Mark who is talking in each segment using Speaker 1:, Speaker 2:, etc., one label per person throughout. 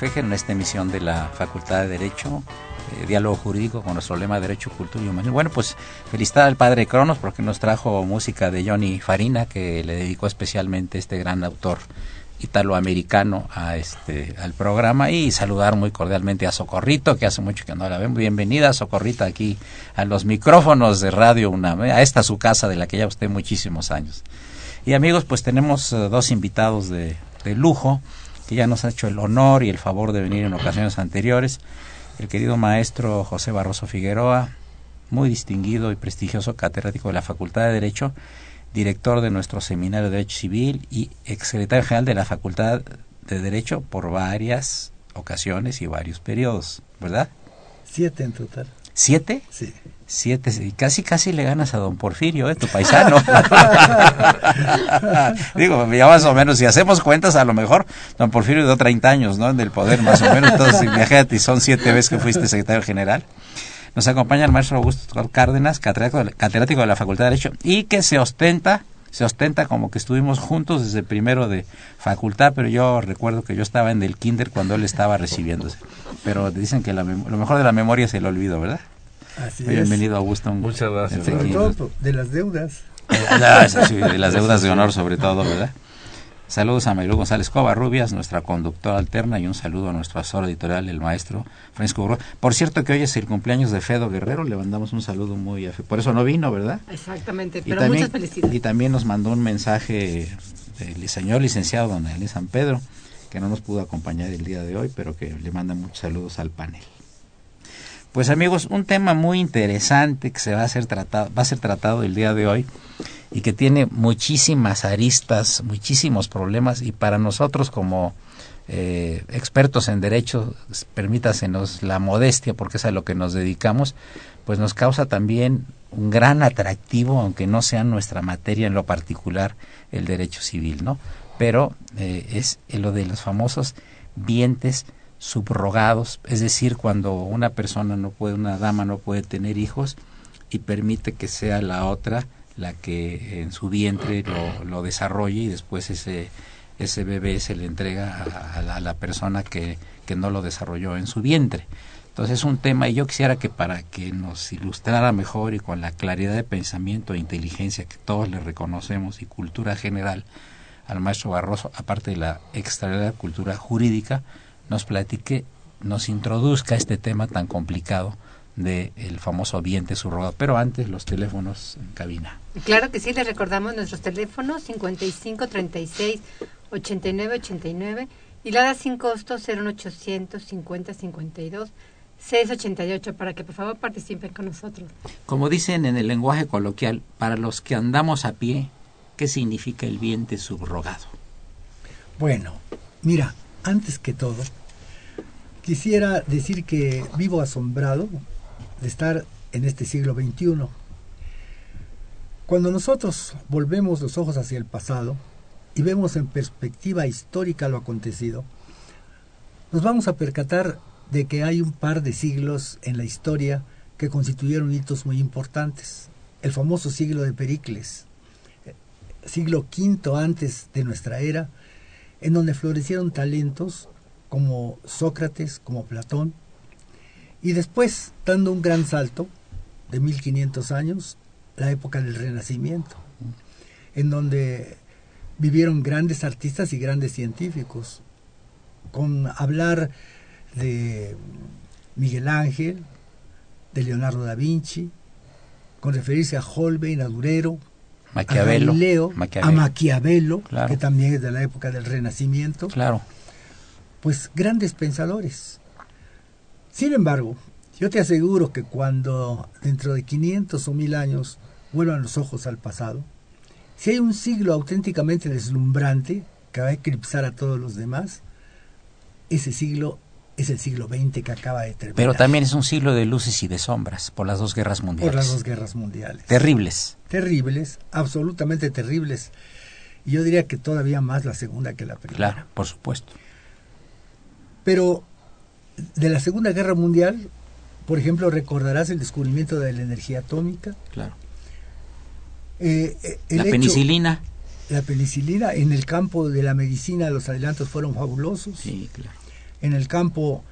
Speaker 1: En esta emisión de la Facultad de Derecho, eh, Diálogo Jurídico con nuestro lema Derecho, Cultura y Humanismo. Bueno, pues felicidad al padre Cronos porque nos trajo música de Johnny Farina que le dedicó especialmente este gran autor italoamericano a este al programa. Y saludar muy cordialmente a Socorrito que hace mucho que no la ven bienvenida Socorrita aquí a los micrófonos de Radio UNAM a esta su casa de la que ya usted muchísimos años. Y amigos pues tenemos eh, dos invitados de lujo que ya nos ha hecho el honor y el favor de venir en ocasiones anteriores, el querido maestro José Barroso Figueroa, muy distinguido y prestigioso catedrático de la Facultad de Derecho, director de nuestro seminario de Derecho Civil y exsecretario general de la Facultad de Derecho por varias ocasiones y varios periodos, ¿verdad?
Speaker 2: Siete en total.
Speaker 1: ¿Siete?
Speaker 2: Sí.
Speaker 1: Siete, y casi casi le ganas a don Porfirio, ¿eh? tu paisano. Digo, ya más o menos, si hacemos cuentas, a lo mejor don Porfirio dio 30 años, ¿no? En el poder, más o menos. Entonces, imagínate, son siete veces que fuiste secretario general. Nos acompaña el maestro Augusto Cárdenas, catedrático de la Facultad de Derecho, y que se ostenta se ostenta como que estuvimos juntos desde primero de facultad, pero yo recuerdo que yo estaba en el kinder cuando él estaba recibiéndose. Pero dicen que lo mejor de la memoria es el olvido, ¿verdad?
Speaker 2: Así
Speaker 1: Bienvenido, Augusto.
Speaker 3: Muchas gracias.
Speaker 2: de las deudas.
Speaker 1: Ah, de las deudas de honor sobre todo, ¿verdad? Saludos a Maylú González Covarrubias, nuestra conductora alterna, y un saludo a nuestro asesor editorial, el maestro Francisco Burro. Por cierto que hoy es el cumpleaños de Fedo Guerrero, le mandamos un saludo muy... Por eso no vino, ¿verdad?
Speaker 4: Exactamente, pero muchas felicidades.
Speaker 1: Y también nos mandó un mensaje del señor licenciado don San Pedro, que no nos pudo acompañar el día de hoy, pero que le manda muchos saludos al panel. Pues amigos, un tema muy interesante que se va a ser tratado, va a ser tratado el día de hoy y que tiene muchísimas aristas, muchísimos problemas y para nosotros como eh, expertos en derecho, permítasenos la modestia porque es a lo que nos dedicamos, pues nos causa también un gran atractivo, aunque no sea nuestra materia en lo particular, el derecho civil, ¿no? Pero eh, es lo de los famosos vientes subrogados, es decir, cuando una persona no puede, una dama no puede tener hijos y permite que sea la otra la que en su vientre lo, lo desarrolle y después ese, ese bebé se le entrega a, la, persona que, que, no lo desarrolló en su vientre. Entonces es un tema y yo quisiera que para que nos ilustrara mejor y con la claridad de pensamiento e inteligencia que todos le reconocemos y cultura general al maestro Barroso, aparte de la extraordinaria cultura jurídica, nos platique, nos introduzca este tema tan complicado del el famoso viente subrogado. Pero antes los teléfonos en cabina.
Speaker 4: Claro que sí, les recordamos nuestros teléfonos 55 36 89 89 y la da sin costo 01800 50 52 688 para que por favor participen con nosotros.
Speaker 1: Como dicen en el lenguaje coloquial, para los que andamos a pie, ¿qué significa el viente subrogado?
Speaker 2: Bueno, mira, antes que todo, quisiera decir que vivo asombrado de estar en este siglo XXI. Cuando nosotros volvemos los ojos hacia el pasado y vemos en perspectiva histórica lo acontecido, nos vamos a percatar de que hay un par de siglos en la historia que constituyeron hitos muy importantes. el famoso siglo de Pericles, siglo V antes de nuestra era, en donde florecieron talentos como Sócrates, como Platón, y después, dando un gran salto de 1500 años, la época del Renacimiento, en donde vivieron grandes artistas y grandes científicos, con hablar de Miguel Ángel, de Leonardo da Vinci, con referirse a Holbein, a Durero,
Speaker 1: Maquiavelo,
Speaker 2: a Galileo,
Speaker 1: Maquiavelo.
Speaker 2: a Maquiavelo,
Speaker 1: Claro.
Speaker 2: que también es de la época del Renacimiento,
Speaker 1: Claro.
Speaker 2: pues grandes pensadores. Sin embargo, yo te aseguro que cuando dentro de 500 o 1000 años vuelvan los ojos al pasado, si hay un siglo auténticamente deslumbrante que va a eclipsar a todos los demás, ese siglo es el siglo XX que acaba de terminar.
Speaker 1: Pero también es un siglo de luces y de sombras por las dos guerras mundiales.
Speaker 2: por las dos guerras mundiales.
Speaker 1: Terribles.
Speaker 2: terribles, absolutamente terribles. Y yo diría que todavía más la segunda que la primera.
Speaker 1: Claro, por supuesto.
Speaker 2: Pero de la Segunda Guerra Mundial, por ejemplo, recordarás el descubrimiento de la energía atómica.
Speaker 1: Claro.
Speaker 2: Eh, eh, el
Speaker 1: La
Speaker 2: hecho-
Speaker 1: penicilina.
Speaker 2: La penicilina. En el campo de la medicina los adelantos fueron fabulosos.
Speaker 1: Sí, claro.
Speaker 2: En el campo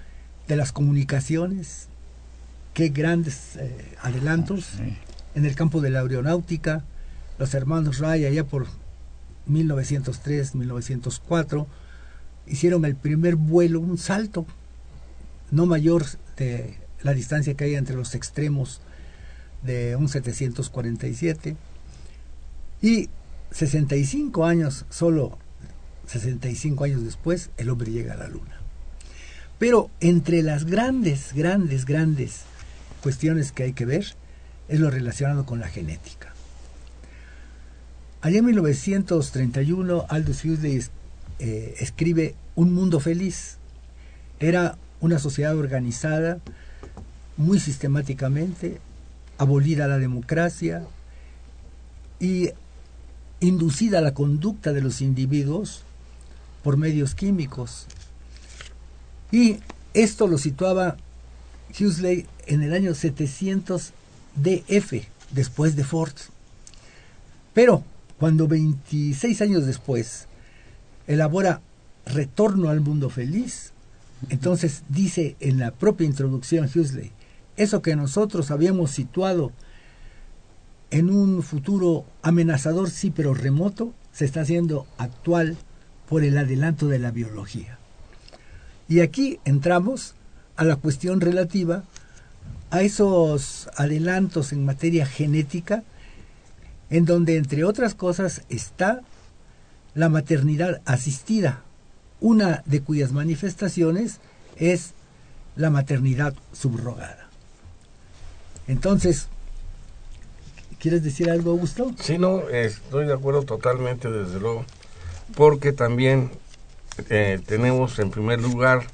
Speaker 2: de las comunicaciones, qué grandes eh, adelantos.
Speaker 1: Sí.
Speaker 2: En el campo de la aeronáutica, los hermanos Wright allá por 1903, 1904, hicieron el primer vuelo, un salto no mayor de la distancia que hay entre los extremos de un 747 y 65 años, solo 65 años después, el hombre llega a la luna. Pero entre las grandes, grandes, grandes cuestiones que hay que ver es lo relacionado con la genética. Allá en 1931, Aldous Huxley eh, escribe Un mundo feliz. Era una sociedad organizada muy sistemáticamente, abolida la democracia y inducida la conducta de los individuos por medios químicos. Y esto lo situaba Huxley en el año 700 DF, después de Ford. Pero cuando 26 años después elabora Retorno al Mundo Feliz, entonces dice en la propia introducción Huxley, eso que nosotros habíamos situado en un futuro amenazador, sí, pero remoto, se está haciendo actual por el adelanto de la biología. Y aquí entramos a la cuestión relativa a esos adelantos en materia genética, en donde, entre otras cosas, está la maternidad asistida, una de cuyas manifestaciones es la maternidad subrogada. Entonces, ¿quieres decir algo, Augusto?
Speaker 3: Sí, no, estoy de acuerdo totalmente, desde luego, porque también eh, tenemos en primer lugar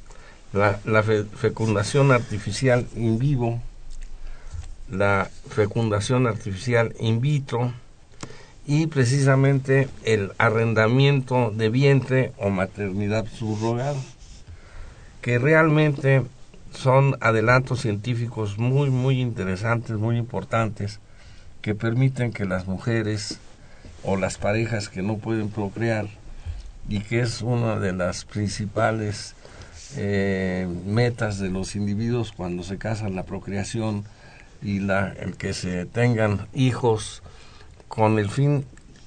Speaker 3: la, la fe- fecundación artificial in vivo, la fecundación artificial in vitro y precisamente el arrendamiento de vientre o maternidad subrogada, que realmente son adelantos científicos muy, muy interesantes, muy importantes, que permiten que las mujeres o las parejas que no pueden procrear y que es una de las principales eh, metas de los individuos cuando se casan, la procreación y la, el que se tengan hijos con el fin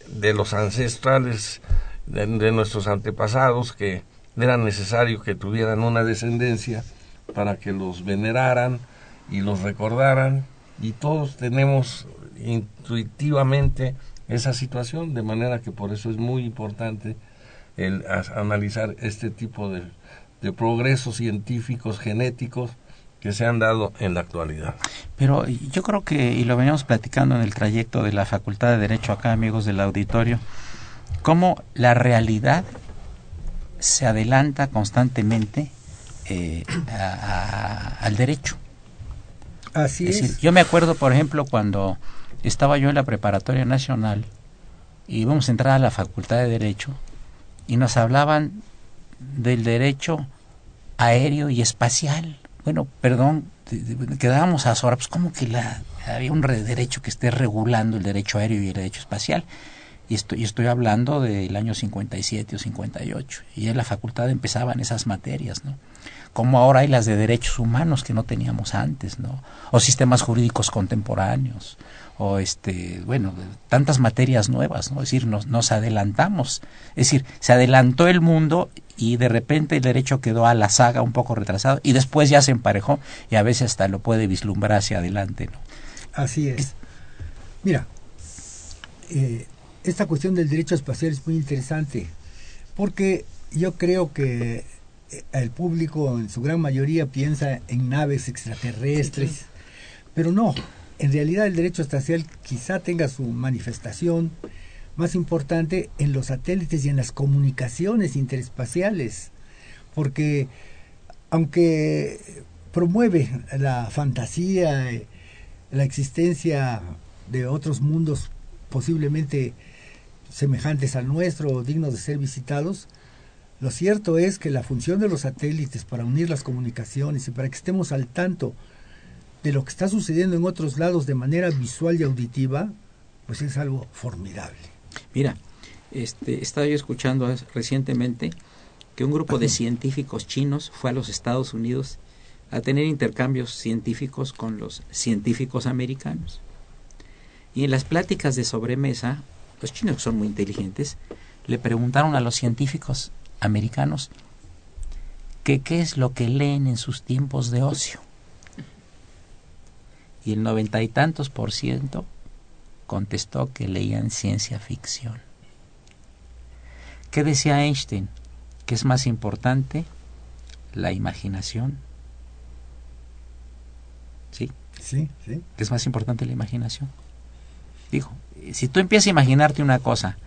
Speaker 3: de los ancestrales de, de nuestros antepasados que era necesario que tuvieran una descendencia para que los veneraran y los recordaran. Y todos tenemos intuitivamente esa situación de manera que por eso es muy importante el analizar este tipo de, de progresos científicos genéticos que se han dado en la actualidad.
Speaker 1: Pero yo creo que, y lo veníamos platicando en el trayecto de la Facultad de Derecho acá, amigos del auditorio, cómo la realidad se adelanta constantemente eh, a- a- al derecho.
Speaker 2: Así
Speaker 1: Es
Speaker 2: es.
Speaker 1: decir, yo me acuerdo, por ejemplo, cuando estaba yo en la preparatoria nacional y íbamos a entrar a la Facultad de Derecho y nos hablaban del derecho aéreo y espacial. Bueno, perdón, quedábamos a horas, pues como que la, había un derecho que esté regulando el derecho aéreo y el derecho espacial. Y estoy, estoy hablando del año 57 o 58. Y en la facultad empezaban esas materias, ¿no? Como ahora hay las de derechos humanos que no teníamos antes, ¿no? O sistemas jurídicos contemporáneos, o este, bueno, tantas materias nuevas, ¿no? Es decir, nos, nos adelantamos. Es decir, se adelantó el mundo y de repente el derecho quedó a la saga un poco retrasado y después ya se emparejó y a veces hasta lo puede vislumbrar hacia adelante, ¿no?
Speaker 2: Así es. Mira, eh, esta cuestión del derecho espacial es muy interesante porque yo creo que eh, el público en su gran mayoría piensa en naves extraterrestres, pero no, en realidad el derecho espacial quizá tenga su manifestación más importante en los satélites y en las comunicaciones interespaciales, porque aunque promueve la fantasía, eh, la existencia de otros mundos posiblemente semejantes al nuestro o dignos de ser visitados, lo cierto es que la función de los satélites para unir las comunicaciones y para que estemos al tanto de lo que está sucediendo en otros lados de manera visual y auditiva, pues es algo formidable.
Speaker 1: Mira, este, estaba yo escuchando recientemente que un grupo de científicos chinos fue a los Estados Unidos a tener intercambios científicos con los científicos americanos. Y en las pláticas de sobremesa, los chinos son muy inteligentes, le preguntaron a los científicos americanos que qué es lo que leen en sus tiempos de ocio. Y el noventa y tantos por ciento contestó que leían ciencia ficción. ¿Qué decía Einstein? ¿Qué es más importante? La imaginación ¿Sí?
Speaker 2: Sí, sí.
Speaker 1: es más importante la imaginación. Dijo, si tú empiezas a imaginarte una cosa,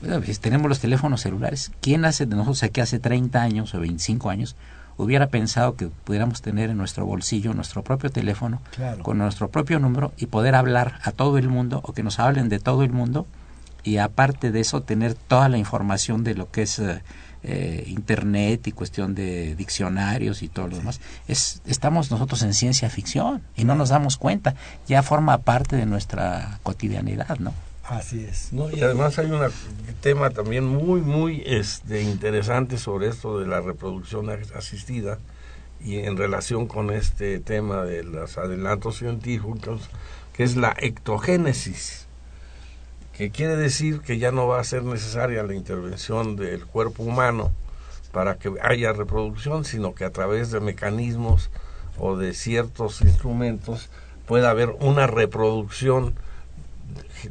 Speaker 1: pues tenemos los teléfonos celulares. ¿Quién hace de nosotros aquí hace 30 años o 25 años hubiera pensado que pudiéramos tener en nuestro bolsillo nuestro propio teléfono con nuestro propio número y poder hablar a todo el mundo o que nos hablen de todo el mundo y aparte de eso tener toda la información de lo que es eh, eh, internet y cuestión de diccionarios y todo lo demás. Es, estamos nosotros en ciencia ficción y no nos damos cuenta. Ya forma parte de nuestra cotidianidad, ¿no?
Speaker 2: Así es.
Speaker 3: No, y además hay un tema también muy, muy este, interesante sobre esto de la reproducción asistida y en relación con este tema de los adelantos científicos, que es la ectogénesis que quiere decir que ya no va a ser necesaria la intervención del cuerpo humano para que haya reproducción, sino que a través de mecanismos o de ciertos instrumentos pueda haber una reproducción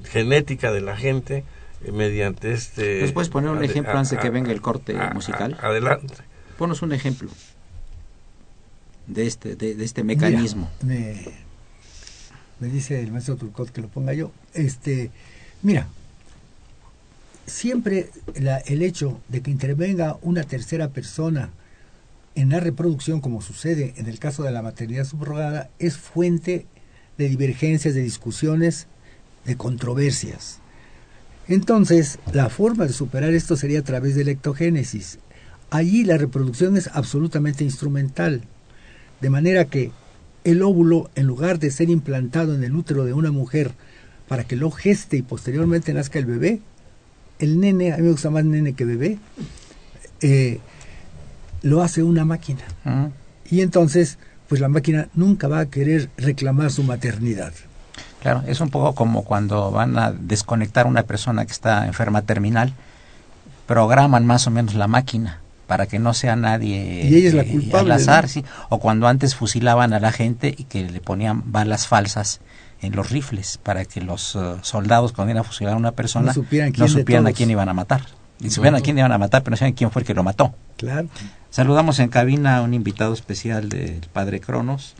Speaker 3: genética de la gente eh, mediante este...
Speaker 1: ¿Nos puedes poner un ejemplo antes de que venga el corte musical?
Speaker 3: adelante.
Speaker 1: Ponos un ejemplo de este, de, este mecanismo.
Speaker 2: me, me, dice el maestro Turcot que lo ponga yo. Este, Mira, siempre el hecho de que intervenga una tercera persona en la reproducción, como sucede en el caso de la maternidad subrogada, es fuente de divergencias, de discusiones, de controversias. Entonces, la forma de superar esto sería a través de la ectogénesis. Allí la reproducción es absolutamente instrumental, de manera que el óvulo, en lugar de ser implantado en el útero de una mujer, para que lo geste y posteriormente nazca el bebé, el nene, a mí me gusta más nene que bebé, eh, lo hace una máquina. Ah. Y entonces, pues la máquina nunca va a querer reclamar su maternidad.
Speaker 1: Claro, es un poco como cuando van a desconectar a una persona que está enferma terminal, programan más o menos la máquina para que no sea nadie
Speaker 2: y ella es la eh, culpable,
Speaker 1: al azar, sí. o cuando antes fusilaban a la gente y que le ponían balas falsas en los rifles para que los eh, soldados cuando iban a fusilar a una persona no supieran, a quién iban a matar. Y supieran a quién iban a matar, pero no sabían quién fue el que lo mató.
Speaker 2: Claro.
Speaker 1: Saludamos en cabina a un invitado especial del padre Cronos,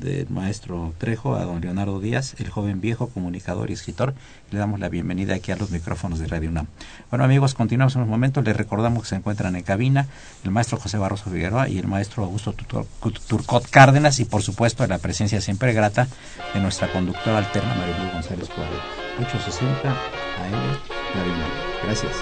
Speaker 1: del maestro Trejo, a don Leonardo Díaz, el joven viejo comunicador y escritor. Le damos la bienvenida aquí a los micrófonos de Radio UNAM. Bueno amigos, continuamos en un momento. Les recordamos que se encuentran en cabina el maestro José Barroso Figueroa y el maestro Augusto Turcot Cárdenas y por supuesto la presencia siempre grata de nuestra conductora alterna Marilu González Cuadro. 860 AM Radio UNAM. Gracias.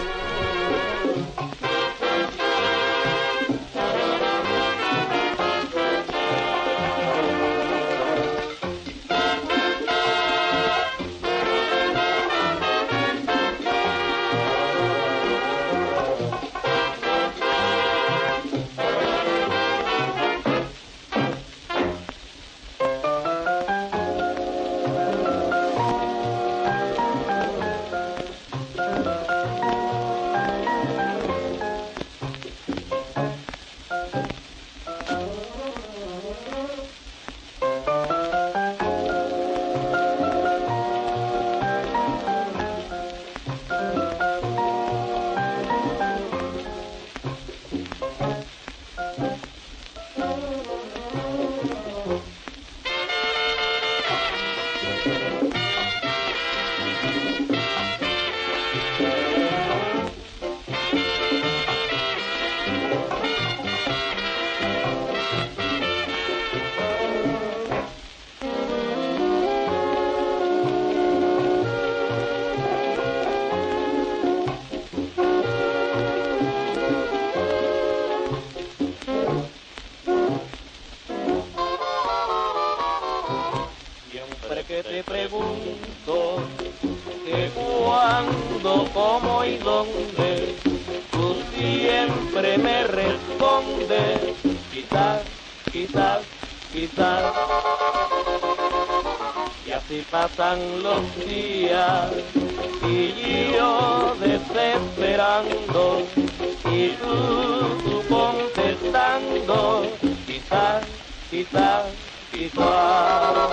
Speaker 5: Quizás, quizás.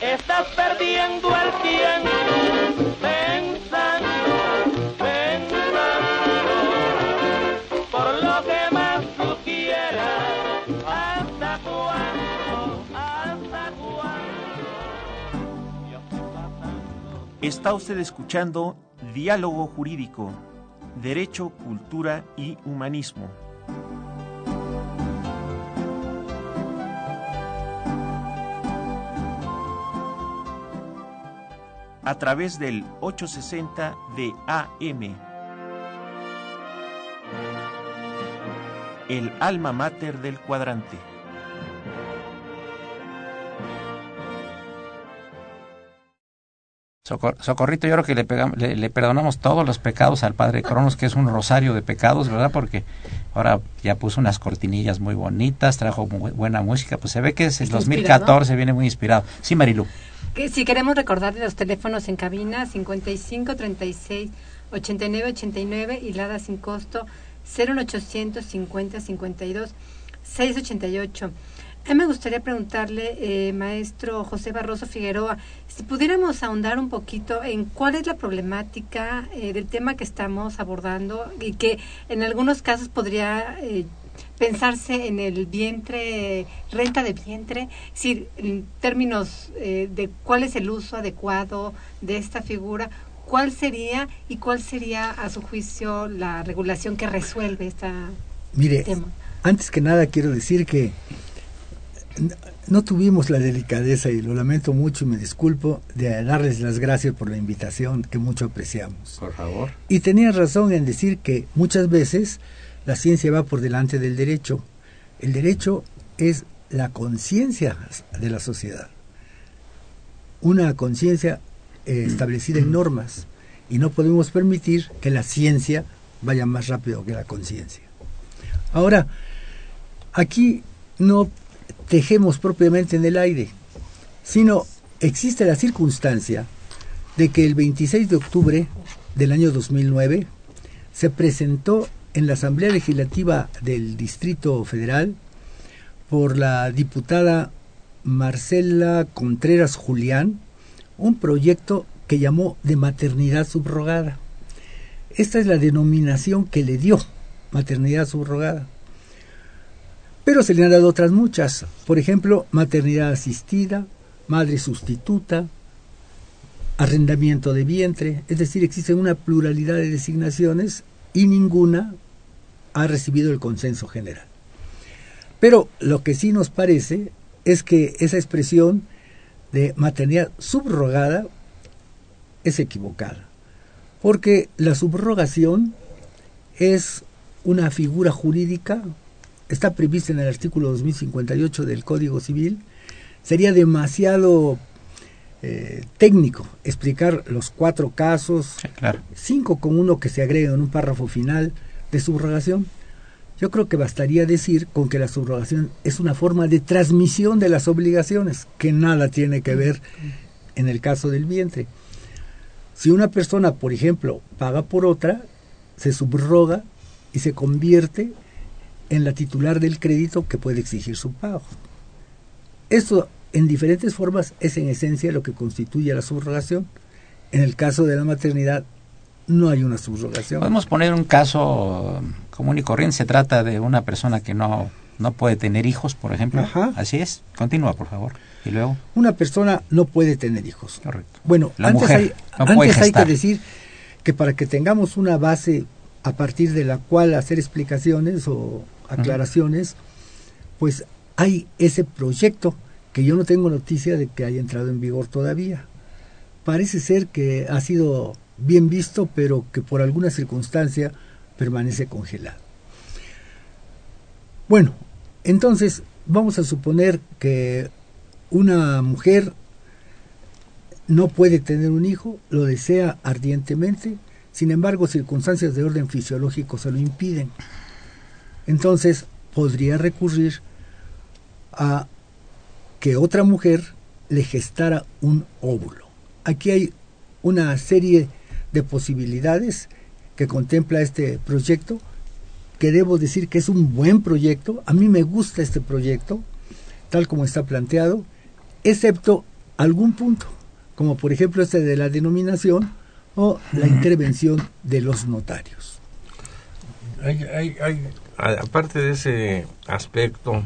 Speaker 5: Estás perdiendo el tiempo pensando, pensando por lo que más tú quieras. ¿Hasta cuándo? ¿Hasta cuándo?
Speaker 6: Está usted escuchando Diálogo Jurídico, Derecho, Cultura y Humanismo. A través del 860 de AM. El alma mater del cuadrante.
Speaker 1: Socor- Socorrito, yo creo que le, pegam- le, le perdonamos todos los pecados al Padre Cronos, que es un rosario de pecados, ¿verdad? Porque ahora ya puso unas cortinillas muy bonitas, trajo muy buena música, pues se ve que es el
Speaker 4: Está
Speaker 1: 2014, viene muy inspirado. Sí, Marilu.
Speaker 4: Que si queremos recordar los teléfonos en cabina 55 36 89 89 y Lada sin costo 01800 50 52 688. A mí me gustaría preguntarle, eh, maestro José Barroso Figueroa, si pudiéramos ahondar un poquito en cuál es la problemática eh, del tema que estamos abordando y que en algunos casos podría eh, pensarse en el vientre, renta de vientre, es decir, en términos eh, de cuál es el uso adecuado de esta figura, cuál sería y cuál sería a su juicio la regulación que resuelve esta
Speaker 2: Mire,
Speaker 4: tema.
Speaker 2: antes que nada quiero decir que no tuvimos la delicadeza, y lo lamento mucho y me disculpo, de darles las gracias por la invitación que mucho apreciamos.
Speaker 1: Por favor.
Speaker 2: Y tenía razón en decir que muchas veces la ciencia va por delante del derecho. El derecho es la conciencia de la sociedad. Una conciencia eh, establecida en normas. Y no podemos permitir que la ciencia vaya más rápido que la conciencia. Ahora, aquí no tejemos propiamente en el aire, sino existe la circunstancia de que el 26 de octubre del año 2009 se presentó en la Asamblea Legislativa del Distrito Federal por la diputada Marcela Contreras Julián un proyecto que llamó de maternidad subrogada. Esta es la denominación que le dio maternidad subrogada. Pero se le han dado otras muchas, por ejemplo, maternidad asistida, madre sustituta, arrendamiento de vientre, es decir, existe una pluralidad de designaciones y ninguna ha recibido el consenso general. Pero lo que sí nos parece es que esa expresión de maternidad subrogada es equivocada, porque la subrogación es una figura jurídica, está prevista en el artículo 2058 del Código Civil, sería demasiado eh, técnico explicar los cuatro casos,
Speaker 1: Sí, claro.
Speaker 2: cinco con uno que se agrega en un párrafo final de subrogación. Yo creo que bastaría decir con que la subrogación es una forma de transmisión de las obligaciones, que nada tiene que ver en el caso del vientre. Si una persona, por ejemplo, paga por otra, se subroga y se convierte en la titular del crédito que puede exigir su pago. Esto en diferentes formas es en esencia lo que constituye la subrogación. En el caso de la maternidad no hay una subrogación.
Speaker 1: Podemos poner un caso común y corriente. Se trata de una persona que no, no puede tener hijos, por ejemplo.
Speaker 2: Ajá.
Speaker 1: Así es. Continúa, por favor. Y luego,
Speaker 2: Una persona no puede tener hijos.
Speaker 1: correcto.
Speaker 2: Bueno,
Speaker 1: La
Speaker 2: antes,
Speaker 1: mujer
Speaker 2: hay,
Speaker 1: no puede
Speaker 2: antes hay que decir que para que tengamos una base a partir de la cual hacer explicaciones o aclaraciones, pues hay ese proyecto que yo no tengo noticia de que haya entrado en vigor todavía. Parece ser que ha sido bien visto, pero que por alguna circunstancia permanece congelado. Bueno, entonces vamos a suponer que una mujer no puede tener un hijo, lo desea ardientemente, sin embargo circunstancias de orden fisiológico se lo impiden. Entonces podría recurrir a que otra mujer le gestara un óvulo. Aquí hay una serie de posibilidades que contempla este proyecto, que debo decir que es un buen proyecto. A mí me gusta este proyecto, tal como está planteado, excepto algún punto, como por ejemplo este de la denominación o la intervención de los notarios.
Speaker 3: Hay, hay, hay, aparte de ese aspecto,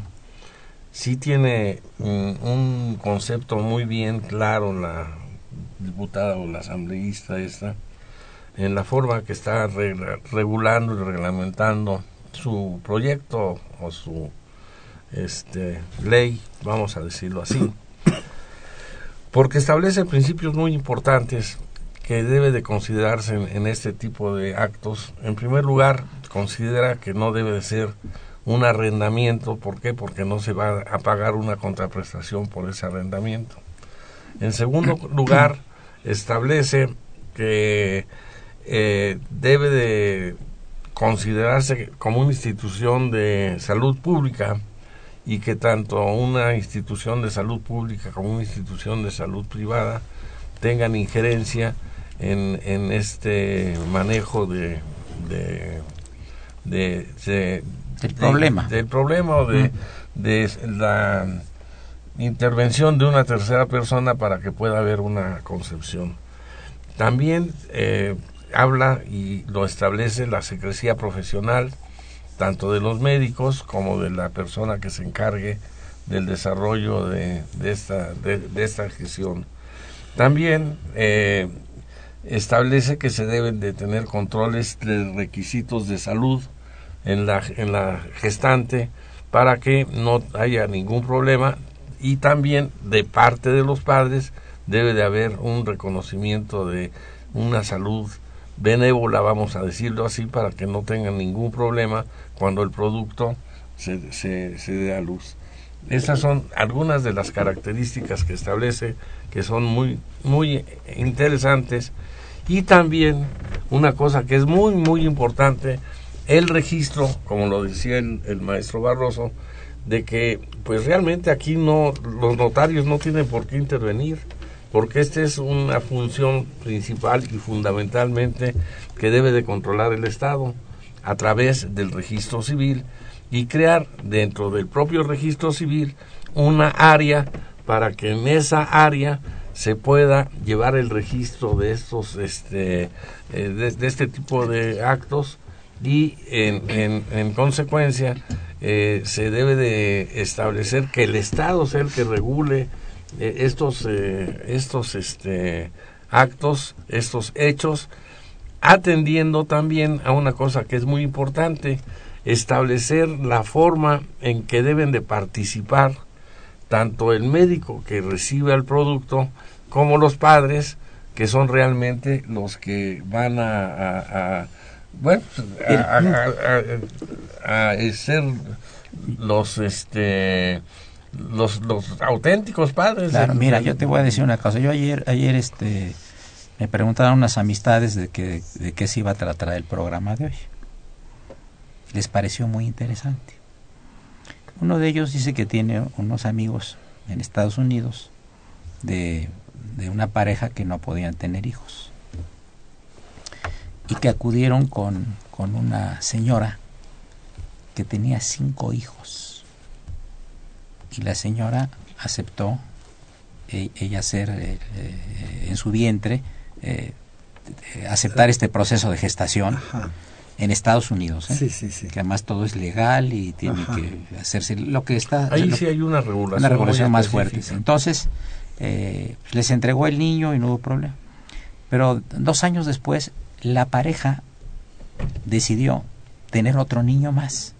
Speaker 3: sí tiene mm, un concepto muy bien claro la diputada o la asambleísta esta, en la forma que está regla- regulando y reglamentando su proyecto o su este, ley, vamos a decirlo así, porque establece principios muy importantes que debe de considerarse en, en este tipo de actos. En primer lugar, considera que no debe de ser un arrendamiento. ¿Por qué? Porque no se va a pagar una contraprestación por ese arrendamiento. En segundo lugar, establece que eh, debe de considerarse como una institución de salud pública y que tanto una institución de salud pública como una institución de salud privada tengan injerencia en, en este manejo de, de, de- de-
Speaker 1: Del
Speaker 3: de-
Speaker 1: problema.
Speaker 3: del problema o de, de la intervención de una tercera persona para que pueda haber una concepción. También eh, habla y lo establece la secrecía profesional, tanto de los médicos como de la persona que se encargue del desarrollo de, de esta, de, de esta gestión. También eh, establece que se deben de tener controles de requisitos de salud en la, en la gestante para que no haya ningún problema y también de parte de los padres debe de haber un reconocimiento de una salud benévola, vamos a decirlo así, para que no tengan ningún problema cuando el producto se, se, se dé a luz. Estas son algunas de las características que establece que son muy, muy interesantes y también una cosa que es muy, muy importante, el registro, como lo decía el, maestro Barroso, de que pues realmente aquí no los notarios no tienen por qué intervenir porque esta es una función principal y fundamentalmente que debe de controlar el Estado a través del registro civil y crear dentro del propio registro civil una área para que en esa área se pueda llevar el registro de estos este eh, de este tipo de actos y en, en, en consecuencia eh, se debe de establecer que el Estado sea el que regule eh, estos eh, estos este actos estos hechos atendiendo también a una cosa que es muy importante establecer la forma en que deben de participar tanto el médico que recibe el producto como los padres que son realmente los que van a- bueno a, a- a- a- a ser los este los, los auténticos padres
Speaker 1: Claro, mira, yo te voy a decir una cosa. Yo ayer, ayer este, me preguntaron unas amistades de que, de qué se iba a tratar el programa de hoy. Les pareció muy interesante. Uno de ellos dice que tiene unos amigos en Estados Unidos de, de una pareja que no podían tener hijos y que acudieron con, con una señora que tenía cinco hijos y la señora aceptó e- ella hacer eh, eh, en su vientre eh, aceptar este proceso de gestación
Speaker 2: Ajá.
Speaker 1: en Estados Unidos ¿eh?
Speaker 2: Sí, sí, sí.
Speaker 1: que además todo es legal y tiene
Speaker 2: Ajá.
Speaker 1: que hacerse lo que está
Speaker 3: ahí
Speaker 1: lo-
Speaker 3: sí hay una regulación
Speaker 1: una regulación más fuerte entonces eh, les entregó el niño y no hubo problema pero dos años después la pareja decidió tener otro niño más.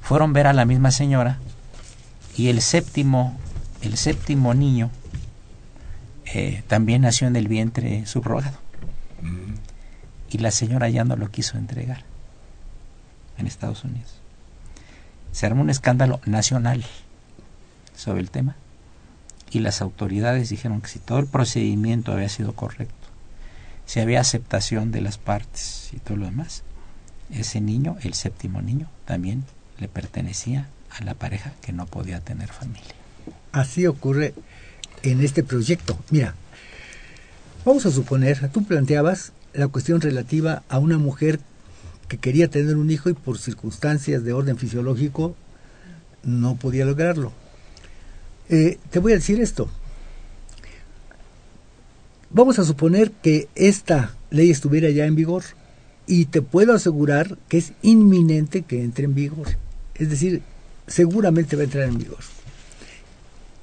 Speaker 1: Fueron a ver a la misma señora y el séptimo el séptimo niño eh, también nació en el vientre subrogado. Y la señora ya no lo quiso entregar en Estados Unidos. Se armó un escándalo nacional sobre el tema y las autoridades dijeron que si todo el procedimiento había sido correcto, si había aceptación de las partes y todo lo demás, ese niño, el séptimo niño, también le pertenecía a la pareja que no podía tener familia.
Speaker 2: Así ocurre en este proyecto. Mira, vamos a suponer, tú planteabas la cuestión relativa a una mujer que quería tener un hijo y por circunstancias de orden fisiológico no podía lograrlo. Eh, te voy a decir esto. Vamos a suponer que esta ley estuviera ya en vigor y te puedo asegurar que es inminente que entre en vigor. Es decir, seguramente va a entrar en vigor.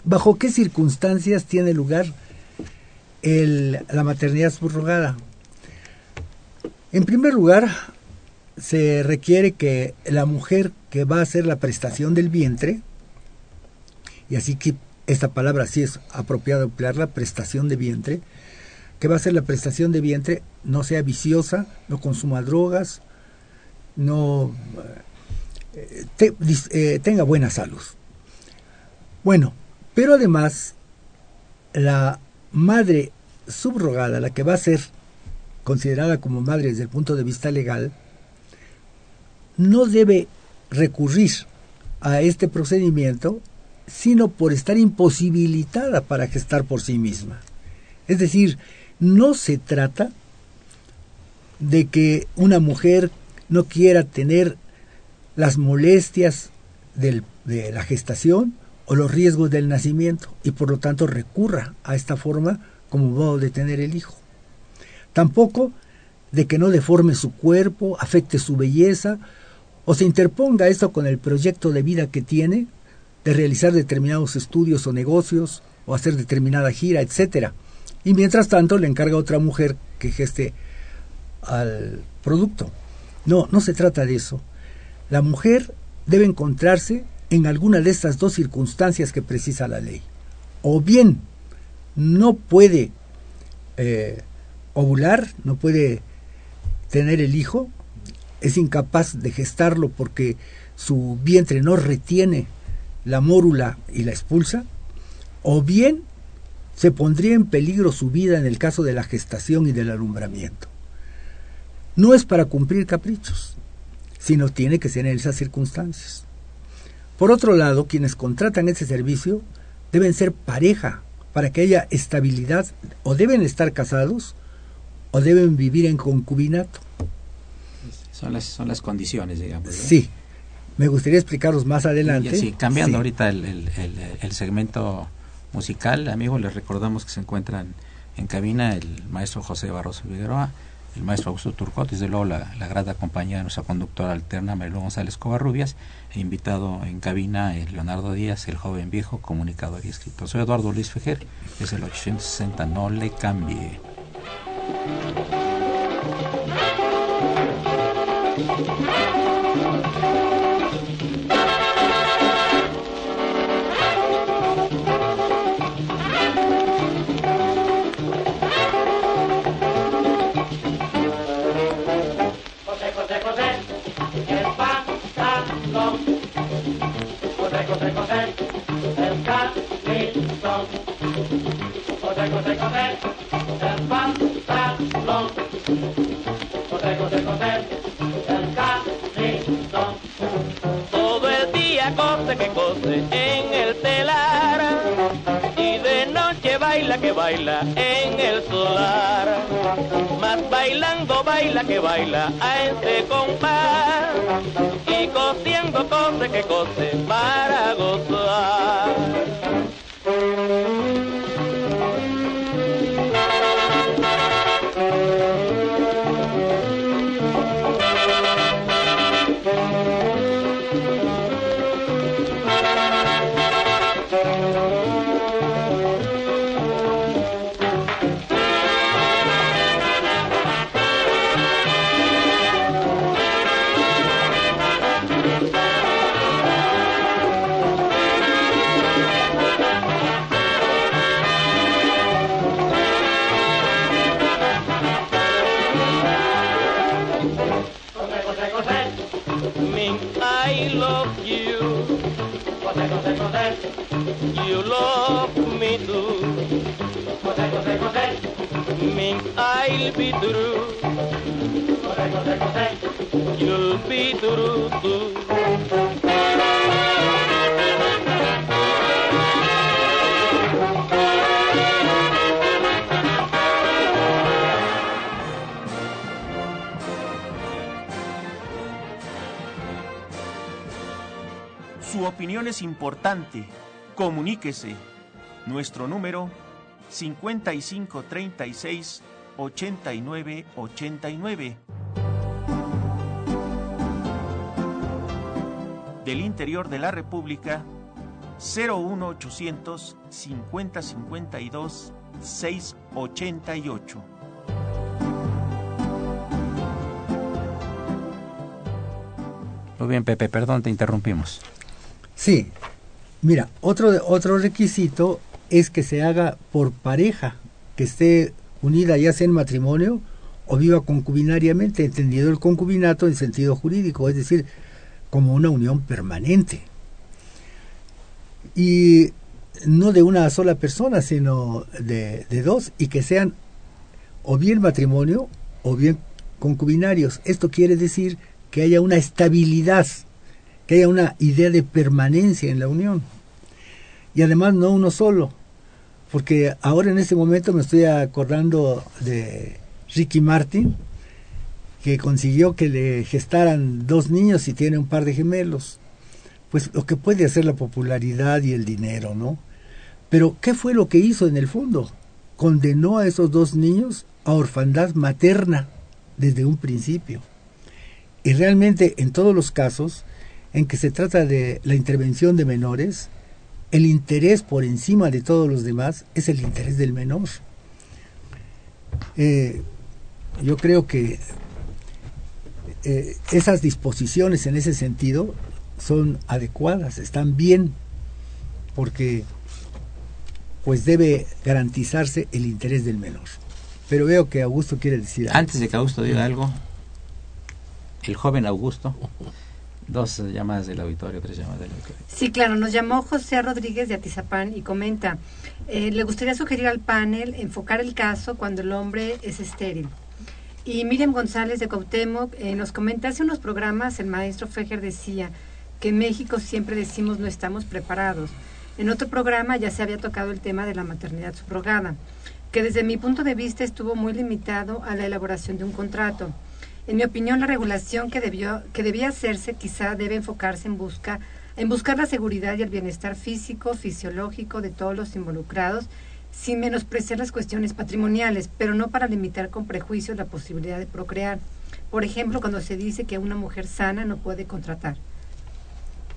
Speaker 2: ¿Bajo qué circunstancias tiene lugar la maternidad subrogada? En primer lugar, se requiere que la mujer que va a hacer la prestación del vientre, y así que esta palabra sí es apropiado emplearla, prestación de vientre, que va a hacer la prestación de vientre no sea viciosa, no consuma drogas, no eh, eh, tenga buena salud. Bueno, pero además la madre subrogada, la que va a ser considerada como madre desde el punto de vista legal, no debe recurrir a este procedimiento sino por estar imposibilitada para gestar por sí misma. Es decir, no se trata de que una mujer no quiera tener las molestias de la gestación o los riesgos del nacimiento y por lo tanto recurra a esta forma como modo de tener el hijo. Tampoco de que no deforme su cuerpo, afecte su belleza o se interponga esto con el proyecto de vida que tiene de realizar determinados estudios o negocios o hacer determinada gira, etcétera. Y mientras tanto le encarga a otra mujer que geste al producto. No, no se trata de eso. La mujer debe encontrarse en alguna de estas dos circunstancias que precisa la ley. O bien no puede eh, ovular, no puede tener el hijo, es incapaz de gestarlo porque su vientre no retiene la mórula y la expulsa, o bien se pondría en peligro su vida en el caso de la gestación y del alumbramiento. No es para cumplir caprichos, sino tiene que ser en esas circunstancias. Por otro lado, quienes contratan ese servicio deben ser pareja para que haya estabilidad, o deben estar casados o deben vivir en concubinato.
Speaker 1: Son las, son las condiciones, digamos.
Speaker 2: Sí, me gustaría explicarlos más adelante.
Speaker 1: Y así, cambiando
Speaker 2: Sí.
Speaker 1: ahorita el, el- el- el segmento musical, amigos, les recordamos que se encuentran en cabina el maestro José Barroso Figueroa, el maestro Augusto Turcot, desde luego la, la grata compañía de nuestra conductora alterna Mariló González Covarrubias, e invitado en cabina el Leonardo Díaz, el joven viejo, comunicador y escritor. Soy Eduardo Luis Fejer, es el 860, no le cambie.
Speaker 5: Baila en el solar. Más bailando baila que baila a ese compás y cosiendo cose que cose para gozar. You.
Speaker 7: Love me too. I'll be.
Speaker 6: Su opinión es importante. Comuníquese. Nuestro número 5536 8989. Del interior de la República 01800 5052 688.
Speaker 1: Muy bien, Pepe, perdón, te interrumpimos.
Speaker 2: Sí, mira, otro, otro requisito es que se haga por pareja, que esté unida ya sea en matrimonio o viva concubinariamente, entendido el concubinato en sentido jurídico, es decir, como una unión permanente. Y no de una sola persona, sino de, de dos, y que sean o bien matrimonio o bien concubinarios. Esto quiere decir que haya una estabilidad, que haya una idea de permanencia en la unión. Y además no uno solo, porque ahora en este momento me estoy acordando de Ricky Martin, que consiguió que le gestaran dos niños y tiene un par de gemelos. Pues lo que puede hacer la popularidad y el dinero, ¿no? Pero ¿qué fue lo que hizo en el fondo? Condenó a esos dos niños a orfandad materna desde un principio. Y realmente en todos los casos en que se trata de la intervención de menores, el interés por encima de todos los demás es el interés del menor. Eh, yo creo que eh, esas disposiciones en ese sentido son adecuadas, están bien, porque pues debe garantizarse el interés del menor. Pero veo que Augusto quiere decir algo.
Speaker 1: Antes de que Augusto diga algo, el joven Augusto, dos llamadas del auditorio, tres llamadas del auditorio.
Speaker 4: Sí, claro, nos llamó José Rodríguez de Atizapán y comenta, eh, le gustaría sugerir al panel enfocar el caso cuando el hombre es estéril. Y Miriam González de Cuauhtémoc eh, nos comenta, hace unos programas el maestro Fejer decía que en México siempre decimos no estamos preparados. En otro programa ya se había tocado el tema de la maternidad subrogada, que desde mi punto de vista estuvo muy limitado a la elaboración de un contrato. En mi opinión, la regulación que, debió, que debía hacerse quizá debe enfocarse en, busca, en buscar la seguridad y el bienestar físico, fisiológico de todos los involucrados, sin menospreciar las cuestiones patrimoniales, pero no para limitar con prejuicios la posibilidad de procrear. Por ejemplo, cuando se dice que una mujer sana no puede contratar.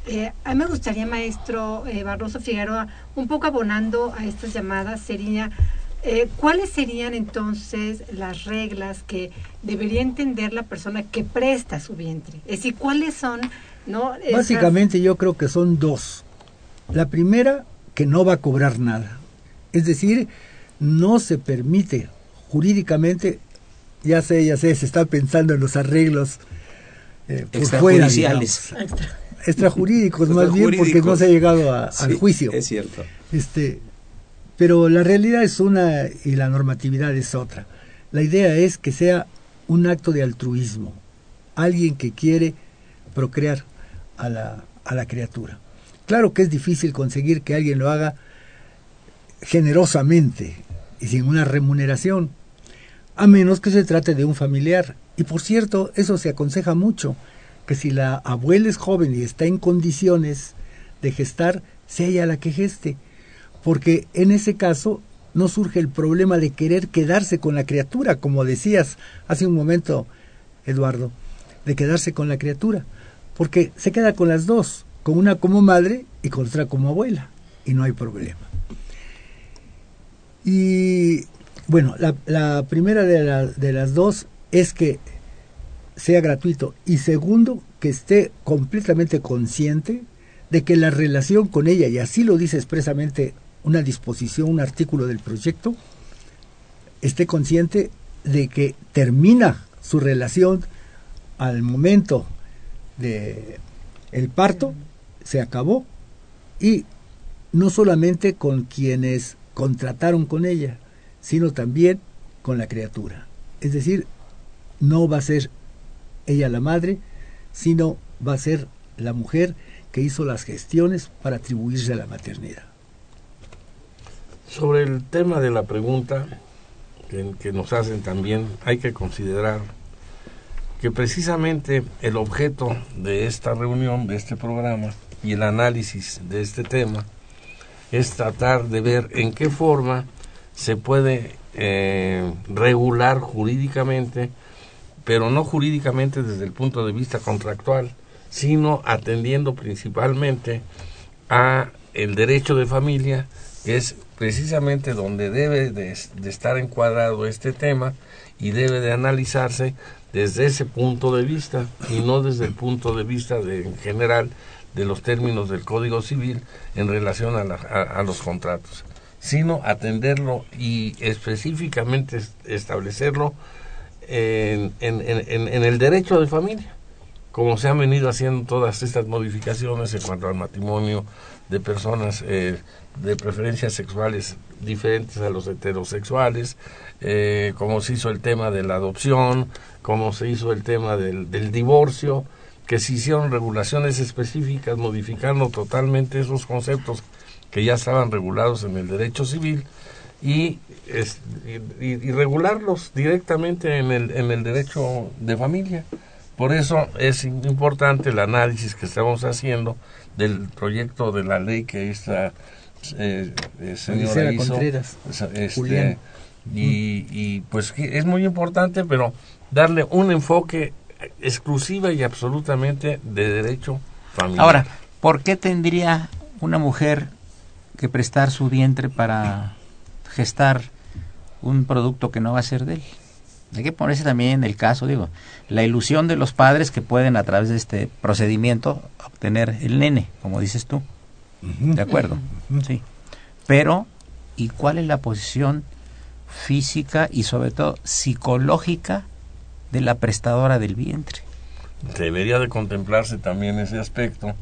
Speaker 4: Eh, a mí me gustaría, maestro eh, Barroso Figueroa, un poco abonando a estas llamadas, sería eh, ¿Cuáles serían entonces las reglas que debería entender la persona que presta su vientre? Es decir, ¿cuáles son? No? Esas-
Speaker 2: Básicamente yo creo que son dos. La primera, que no va a cobrar nada. Es decir, no se permite jurídicamente, ya sé, ya sé, se está pensando en los arreglos eh, por fuera, digamos. extrajurídicos más bien, porque no se ha llegado a- al juicio.
Speaker 1: Es cierto.
Speaker 2: Este, pero la realidad es una y la normatividad es otra. La idea es que sea un acto de altruismo, alguien que quiere procrear a la, a la criatura. Claro que es difícil conseguir que alguien lo haga generosamente y sin una remuneración, a menos que se trate de un familiar. Y por cierto, eso se aconseja mucho, que si la abuela es joven y está en condiciones de gestar, sea ella la que geste, porque en ese caso no surge el problema de querer quedarse con la criatura, como decías hace un momento, Eduardo, de quedarse con la criatura, porque se queda con las dos, con una como madre y con otra como abuela, y no hay problema. Y bueno, la, primera de, de las dos es que sea gratuito y segundo, que esté completamente consciente de que la relación con ella, y así lo dice expresamente una disposición, un artículo del proyecto, esté consciente de que termina su relación al momento de el parto, se acabó y no solamente con quienes contrataron con ella, sino también con la criatura. Es decir, no va a ser ella la madre, sino va a ser la mujer que hizo las gestiones para atribuirse a la maternidad.
Speaker 3: Sobre el tema de la pregunta que, nos hacen también, hay que considerar que precisamente el objeto de esta reunión, de este programa y el análisis de este tema es tratar de ver en qué forma se puede eh, regular jurídicamente, pero no jurídicamente desde el punto de vista contractual, sino atendiendo principalmente a el derecho de familia, es precisamente donde debe de, estar encuadrado este tema y debe de analizarse desde ese punto de vista y no desde el punto de vista de, en general de los términos del Código Civil en relación a, la- a- los contratos, sino atenderlo y específicamente es- establecerlo en- en- en- en el derecho de familia, como se han venido haciendo todas estas modificaciones en cuanto al matrimonio de personas eh, de preferencias sexuales diferentes a los heterosexuales, eh, como se hizo el tema de la adopción, como se hizo el tema del, del divorcio, que se hicieron regulaciones específicas modificando totalmente esos conceptos que ya estaban regulados en el derecho civil y, y- y regularlos directamente en el, en el derecho de familia. Por eso es importante el análisis que estamos haciendo del proyecto de la ley que esta eh, eh, señora hizo.
Speaker 2: Contreras,
Speaker 3: Este, y, y pues es muy importante, pero darle un enfoque exclusiva y absolutamente de derecho familiar.
Speaker 1: Ahora, ¿por qué tendría una mujer que prestar su vientre para gestar un producto que no va a ser de él? Hay que ponerse también en el caso, digo, la ilusión de los padres que pueden a través de este procedimiento obtener el nene, como dices tú. ¿De acuerdo? Sí. Pero, ¿y cuál es la posición física y sobre todo psicológica de la prestadora del vientre?
Speaker 3: debería de contemplarse también ese aspecto,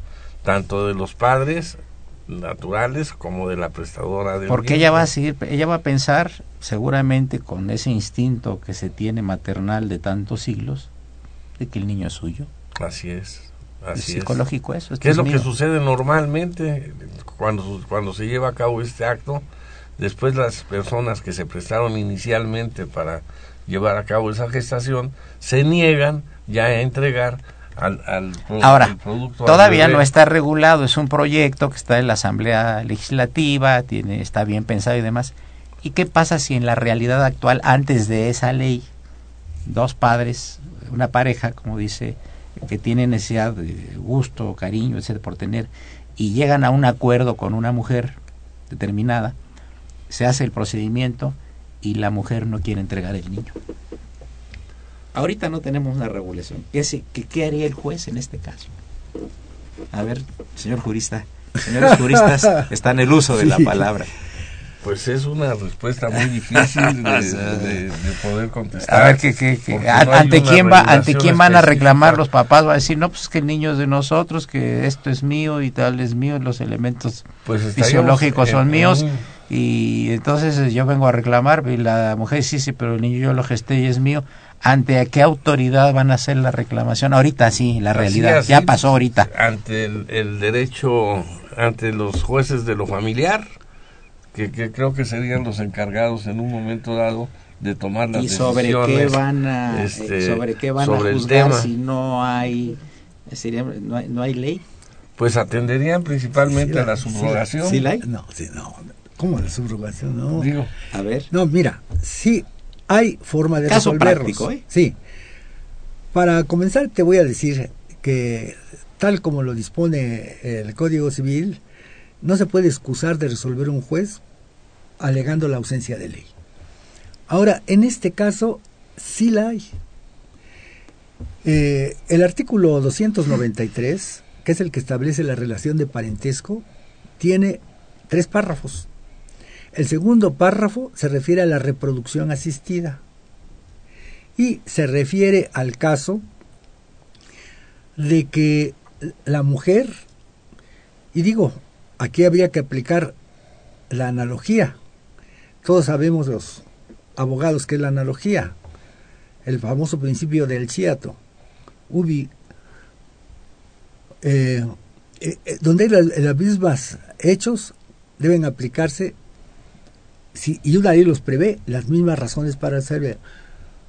Speaker 3: tanto de los padres naturales como de la prestadora del
Speaker 1: Porque ella va a seguir, ella va a pensar seguramente con ese instinto que se tiene maternal de tantos siglos de que el niño es suyo.
Speaker 3: Así es. Así es.
Speaker 1: psicológico eso.
Speaker 3: ¿Qué es lo
Speaker 1: mío.
Speaker 3: que sucede normalmente cuando, cuando se lleva a cabo este acto? Después las personas que se prestaron inicialmente para llevar a cabo esa gestación se niegan ya a entregar al, al pro-
Speaker 1: Ahora,
Speaker 3: producto
Speaker 1: todavía no está regulado, es un proyecto que está en la Asamblea Legislativa, tiene, está bien pensado y demás. ¿Y qué pasa si en la realidad actual, antes de esa ley, dos padres, una pareja, como dice, que tiene necesidad de gusto, cariño, etcétera, por tener, y llegan a un acuerdo con una mujer determinada, se hace el procedimiento y la mujer no quiere entregar el niño? Ahorita no tenemos una regulación. ¿Qué, qué- qué haría el juez en este caso? A ver, señor jurista. Señores juristas, está en el uso de la palabra.
Speaker 3: Pues es una respuesta muy difícil de, de- de poder contestar.
Speaker 1: A ver, ¿qué,
Speaker 3: no
Speaker 1: ante, quién va, ante quién van a reclamar los papás? Va a decir, no, pues que el niño es de nosotros, que esto es mío y tal es mío, los elementos
Speaker 3: Pues
Speaker 1: fisiológicos son
Speaker 3: en
Speaker 1: míos. Y entonces eh, yo vengo a reclamar y la mujer sí, sí, pero el niño yo lo gesté y es mío. ¿Ante qué autoridad van a hacer la reclamación? Ahorita sí, la realidad.
Speaker 3: así,
Speaker 1: ya pasó ahorita.
Speaker 3: Ante el, el derecho, ante los jueces de lo familiar, que, que creo que serían los encargados en un momento dado de tomar las
Speaker 1: ¿Y sobre qué
Speaker 3: decisiones,
Speaker 1: van a,
Speaker 3: este,
Speaker 1: eh, sobre qué van
Speaker 3: sobre
Speaker 1: a
Speaker 3: el
Speaker 1: juzgar
Speaker 3: tema.
Speaker 1: si no hay, sería- no hay, no hay ley?
Speaker 3: Pues atenderían principalmente
Speaker 2: Sí,
Speaker 3: a la
Speaker 2: sí,
Speaker 3: subrogación.
Speaker 1: ¿Sí la hay?
Speaker 2: No, sí, no. ¿Cómo la subrogación? No.
Speaker 3: Digo,
Speaker 1: A ver.
Speaker 2: No, mira, sí hay forma de
Speaker 1: Caso
Speaker 2: resolverlos.
Speaker 1: práctico, ¿eh?
Speaker 2: Sí. Para comenzar te voy a decir que tal como lo dispone el Código Civil, no se puede excusar de resolver un juez alegando la ausencia de ley. Ahora, en este caso, sí la hay. Eh, el artículo 293, que es el que establece la relación de parentesco, tiene tres párrafos. El segundo párrafo se refiere a la reproducción asistida y se refiere al caso de que la mujer, y digo, aquí habría que aplicar la analogía. Todos sabemos los abogados que es la analogía, el famoso principio del chiato, ubi, eh, eh, eh, donde las mismas hechos deben aplicarse si, y una ley los prevé, las mismas razones para hacer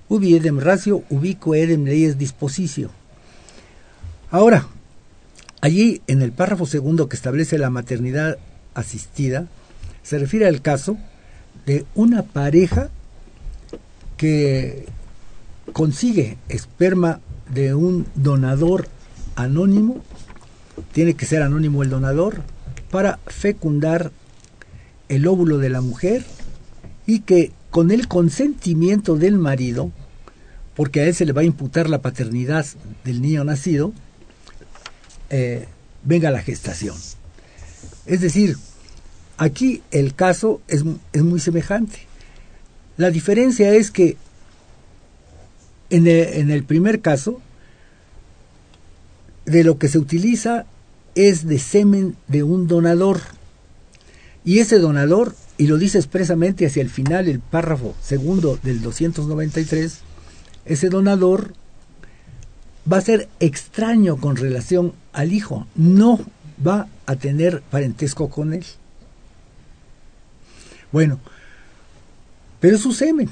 Speaker 2: ubi edem ratio, ubico edem leyes disposicio. Ahora, allí en el párrafo segundo que establece la maternidad asistida, se refiere al caso de una pareja que consigue esperma de un donador anónimo, tiene que ser anónimo el donador, para fecundar el óvulo de la mujer y que con el consentimiento del marido, porque a él se le va a imputar la paternidad del niño nacido, eh, venga la gestación. Es decir, aquí el caso es, es muy semejante. La diferencia es que en el, en el primer caso, de lo que se utiliza es de semen de un donador. Y ese donador, y lo dice expresamente hacia el final, el párrafo segundo del 293, ese donador va a ser extraño con relación al hijo, no va a tener parentesco con él. Bueno, pero su semen,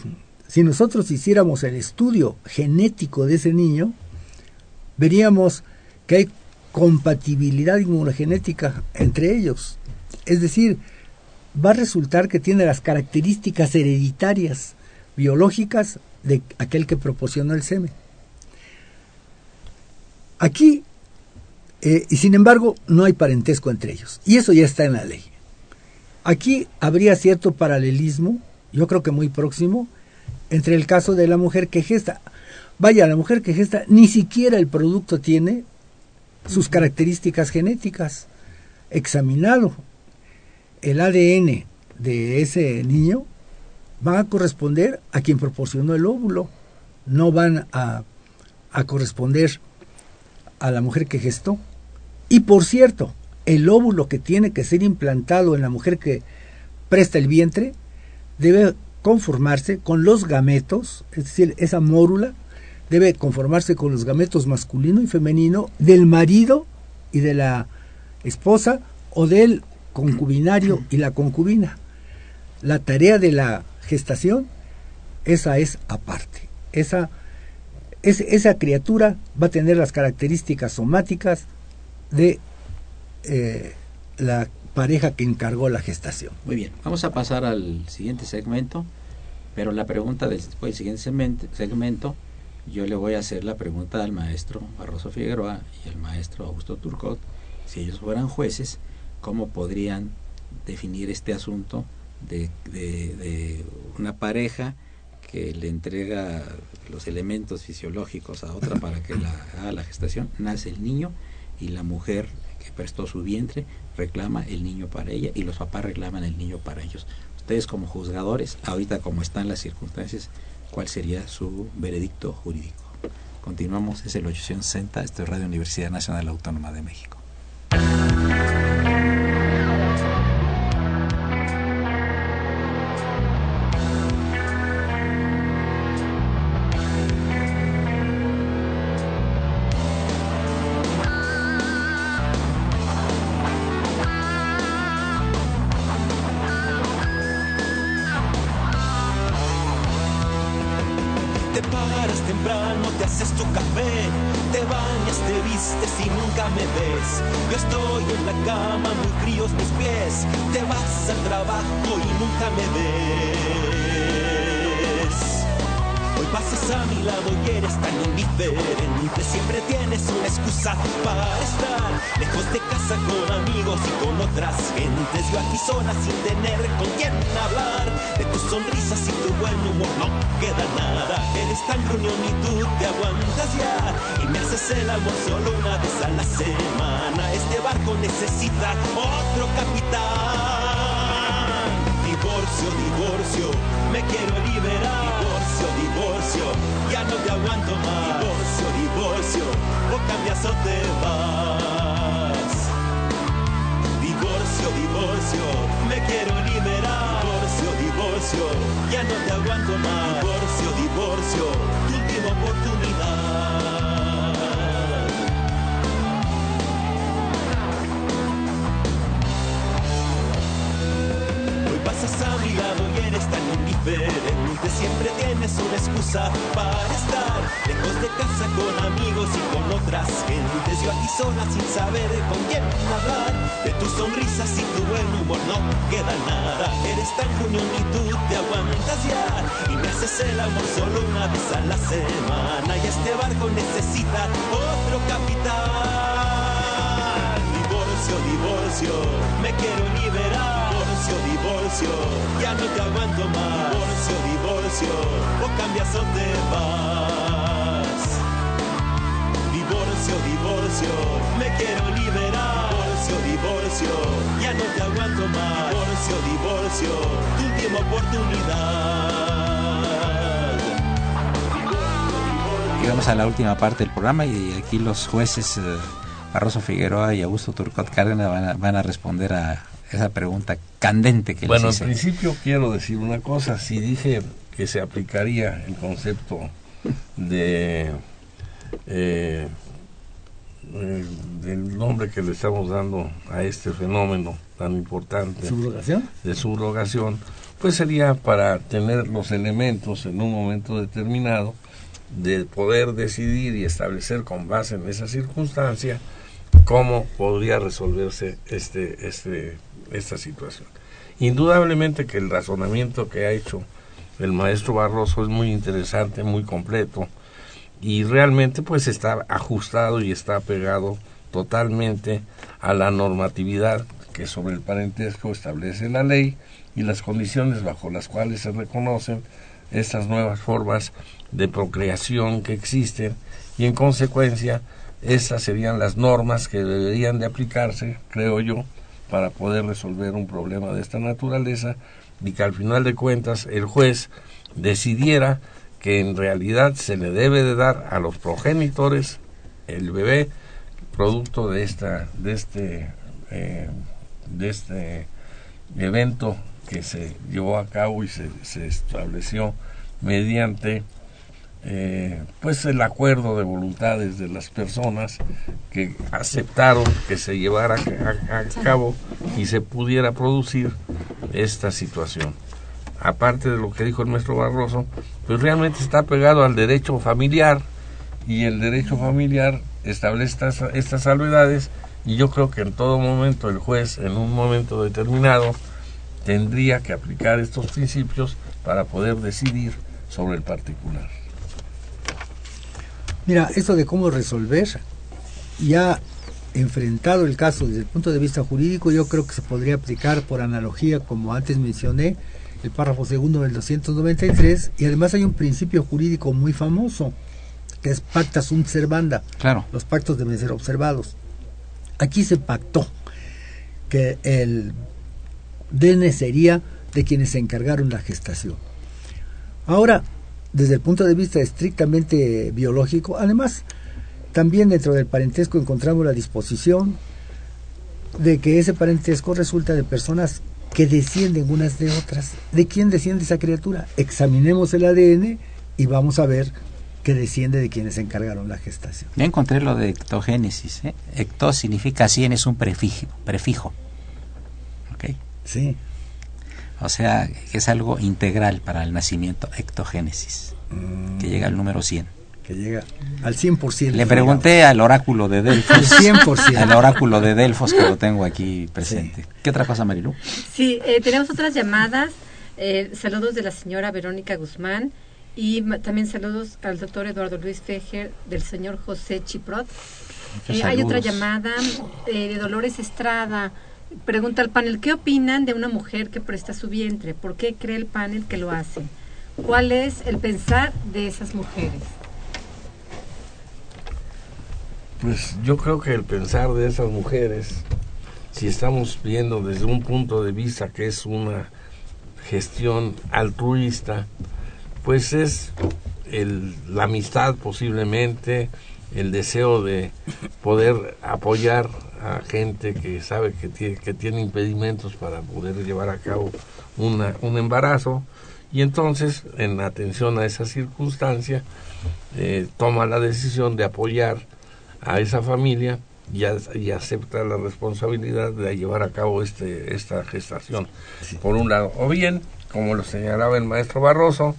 Speaker 2: si nosotros hiciéramos el estudio genético de ese niño, veríamos que hay compatibilidad inmunogenética entre ellos. Es decir, va a resultar que tiene las características hereditarias biológicas de aquel que proporcionó el semen. Aquí, eh, y sin embargo, no hay parentesco entre ellos. Y eso ya está en la ley. Aquí habría cierto paralelismo, yo creo que muy próximo, entre el caso de la mujer que gesta. Vaya, la mujer que gesta ni siquiera el producto tiene sus características genéticas. Examinado el ADN de ese niño, van a corresponder a quien proporcionó el óvulo, no van a, a corresponder a la mujer que gestó. Y por cierto, el óvulo que tiene que ser implantado en la mujer que presta el vientre debe conformarse con los gametos, es decir, esa mórula debe conformarse con los gametos masculino y femenino del marido y de la esposa o del concubinario y la concubina. La tarea de la gestación, esa es aparte. Esa, es, esa criatura va a tener las características somáticas de eh, la pareja que encargó la gestación.
Speaker 1: Muy bien, vamos a pasar al siguiente segmento, pero la pregunta del, del siguiente segmento, yo le voy a hacer la pregunta al maestro Barroso Figueroa y al maestro Augusto Turcot, si ellos fueran jueces, ¿cómo podrían definir este asunto de, una pareja que le entrega los elementos fisiológicos a otra para que la, haga la gestación, nace el niño y la mujer que prestó su vientre reclama el niño para ella y los papás reclaman el niño para ellos. Ustedes como juzgadores, ahorita como están las circunstancias, ¿cuál sería su veredicto jurídico? Continuamos, es el 860, esto es Radio Universidad Nacional Autónoma de México.
Speaker 8: el amor solo una vez a la semana. Este barco necesita otro capitán. Divorcio, divorcio, me quiero liberar. Divorcio, divorcio, ya no te aguanto más. Divorcio, divorcio, o cambias o te vas. Divorcio, divorcio, me quiero liberar. Divorcio, divorcio, ya no te aguanto más. Divorcio, divorcio para estar lejos de casa con amigos y con otras gentes. Yo aquí sola sin saber con quién hablar. De tus sonrisas y tu buen humor no queda nada. Eres tan juñón y tú te aguantas ya. Y me haces el amor solo una vez a la semana. Y este barco necesita otro capitán. Divorcio, divorcio, me quiero liberar. Divorcio, divorcio, ya no te aguanto más. Divorcio, divorcio, o cambias o te vas. Divorcio, divorcio, me quiero liberar. Divorcio, divorcio, ya no te aguanto más. Divorcio, divorcio, tu última oportunidad.
Speaker 1: Llegamos a la última parte del programa y aquí los jueces eh, Barroso Figueroa y Augusto Turcot Cárdenas van a, van a responder a esa pregunta candente que
Speaker 3: Bueno, en
Speaker 1: les hice.
Speaker 3: principio quiero decir una cosa. Si dije que se aplicaría el concepto de eh, eh, del nombre que le estamos dando a este fenómeno tan importante
Speaker 2: ¿Subrogación?
Speaker 3: de subrogación, pues sería para tener los elementos en un momento determinado de poder decidir y establecer con base en esa circunstancia cómo podría resolverse este, este, esta situación. Indudablemente que el razonamiento que ha hecho el maestro Barroso es muy interesante, muy completo y realmente pues está ajustado y está pegado totalmente a la normatividad que sobre el parentesco establece la ley y las condiciones bajo las cuales se reconocen estas nuevas formas de procreación que existen y en consecuencia estas serían las normas que deberían de aplicarse, creo yo, para poder resolver un problema de esta naturaleza y que al final de cuentas el juez decidiera que en realidad se le debe de dar a los progenitores el bebé producto de esta de este eh, de este evento que se llevó a cabo y se, se estableció mediante eh, pues el acuerdo de voluntades de las personas que aceptaron que se llevara a, a cabo y se pudiera producir esta situación. Aparte de lo que dijo el maestro Barroso, pues realmente está pegado al derecho familiar y el derecho familiar establece estas, estas salvedades y yo creo que en todo momento el juez, en un momento determinado, tendría que aplicar estos principios para poder decidir sobre el particular.
Speaker 2: Mira, esto de cómo resolver, ya enfrentado el caso desde el punto de vista jurídico, yo creo que se podría aplicar por analogía, como antes mencioné, el párrafo segundo del 293, y además hay un principio jurídico muy famoso, que es pacta sunt servanda.
Speaker 1: Claro.
Speaker 2: Los pactos deben ser observados. Aquí se pactó que el DN sería de quienes se encargaron la gestación. Ahora, desde el punto de vista estrictamente biológico, además, también dentro del parentesco encontramos la disposición de que ese parentesco resulta de personas que descienden unas de otras. ¿De quién desciende esa criatura? Examinemos el ADN y vamos a ver que desciende de quienes se encargaron la gestación.
Speaker 1: Ya encontré lo de ectogénesis. ¿eh? Ecto significa 100, es un prefijo. prefijo. ¿Ok?
Speaker 2: Sí.
Speaker 1: O sea, que es algo integral para el nacimiento, ectogénesis, que llega al número 100.
Speaker 2: Que llega al 100%.
Speaker 1: Le pregunté al oráculo de Delfos.
Speaker 2: Al 100%.
Speaker 1: Al oráculo de Delfos que lo tengo aquí presente. ¿Qué otra cosa, Marilu?
Speaker 4: Sí, eh, tenemos otras llamadas. Eh, saludos de la señora Verónica Guzmán y también saludos al doctor Eduardo Luis Fejer, del señor José Chiprot. Eh, hay otra llamada eh, de Dolores Estrada. Pregunta al panel, ¿qué opinan de una mujer que presta su vientre? ¿Por qué cree el panel que lo hace? ¿Cuál es el pensar de esas mujeres?
Speaker 3: Pues yo creo que el pensar de esas mujeres, si estamos viendo desde un punto de vista que es una gestión altruista, pues es el, la amistad posiblemente, el deseo de poder apoyar a gente que sabe que tiene, que tiene impedimentos para poder llevar a cabo una, un embarazo Y entonces, en atención a esa circunstancia, eh, toma la decisión de apoyar a esa familia y, a- y acepta la responsabilidad de llevar a cabo este, esta gestación. Por un lado, o bien, como lo señalaba el maestro Barroso,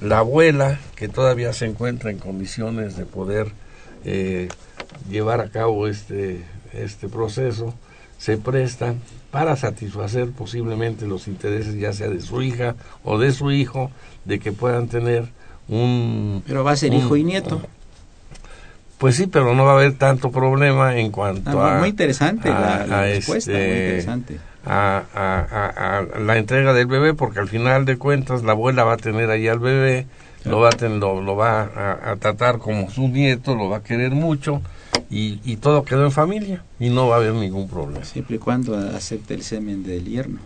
Speaker 3: la abuela, que todavía se encuentra en condiciones de poder eh, llevar a cabo este, este proceso, se presta para satisfacer posiblemente los intereses ya sea de su hija o de su hijo, de que puedan tener un...
Speaker 1: Pero va a ser
Speaker 3: un-
Speaker 1: hijo y nieto.
Speaker 3: Pues sí, pero no va a haber tanto problema en cuanto
Speaker 1: Ah,
Speaker 3: a...
Speaker 1: muy interesante la- la
Speaker 3: a
Speaker 1: respuesta, muy
Speaker 3: este,
Speaker 1: interesante.
Speaker 3: A, a- a- a la entrega del bebé, porque al final de cuentas la abuela va a tener ahí al bebé, lo va a, ten- lo, lo va a, a tratar como su nieto, lo va a querer mucho y, y todo quedó en familia y no va a haber ningún problema.
Speaker 1: Siempre y cuando acepte el semen del yerno,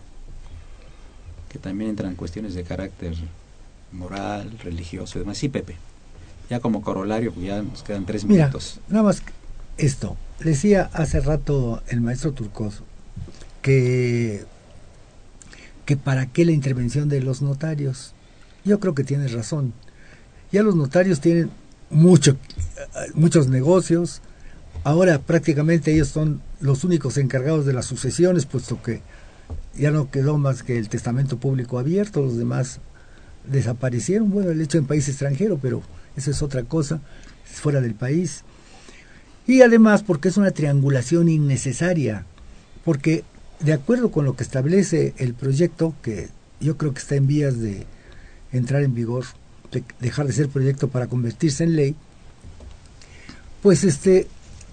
Speaker 1: que también entran cuestiones de carácter moral, religioso y demás. Sí, Pepe. Ya como corolario, pues ya nos quedan tres
Speaker 2: Mira,
Speaker 1: minutos.
Speaker 2: nada más esto. Decía hace rato el maestro Turcoso que, que para qué la intervención de los notarios. Yo creo que tienes razón. Ya los notarios tienen mucho, eh, muchos negocios. Ahora prácticamente ellos son los únicos encargados de las sucesiones, puesto que ya no quedó más que el testamento público abierto, los demás desaparecieron. Bueno, el hecho en país extranjero, pero eso es otra cosa, es fuera del país. Y además porque es una triangulación innecesaria, porque de acuerdo con lo que establece el proyecto, que yo creo que está en vías de entrar en vigor, de dejar de ser proyecto para convertirse en ley, pues este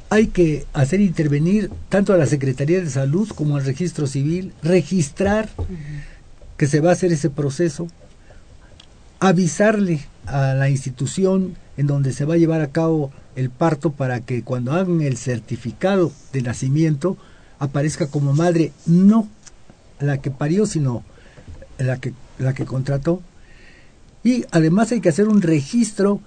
Speaker 2: hay que hacer intervenir tanto a la Secretaría de Salud como al Registro Civil, registrar que se va a hacer ese proceso, avisarle a la institución en donde se va a llevar a cabo el parto para que cuando hagan el certificado de nacimiento aparezca como madre no la que parió sino la que la que contrató. Y además hay que hacer un registro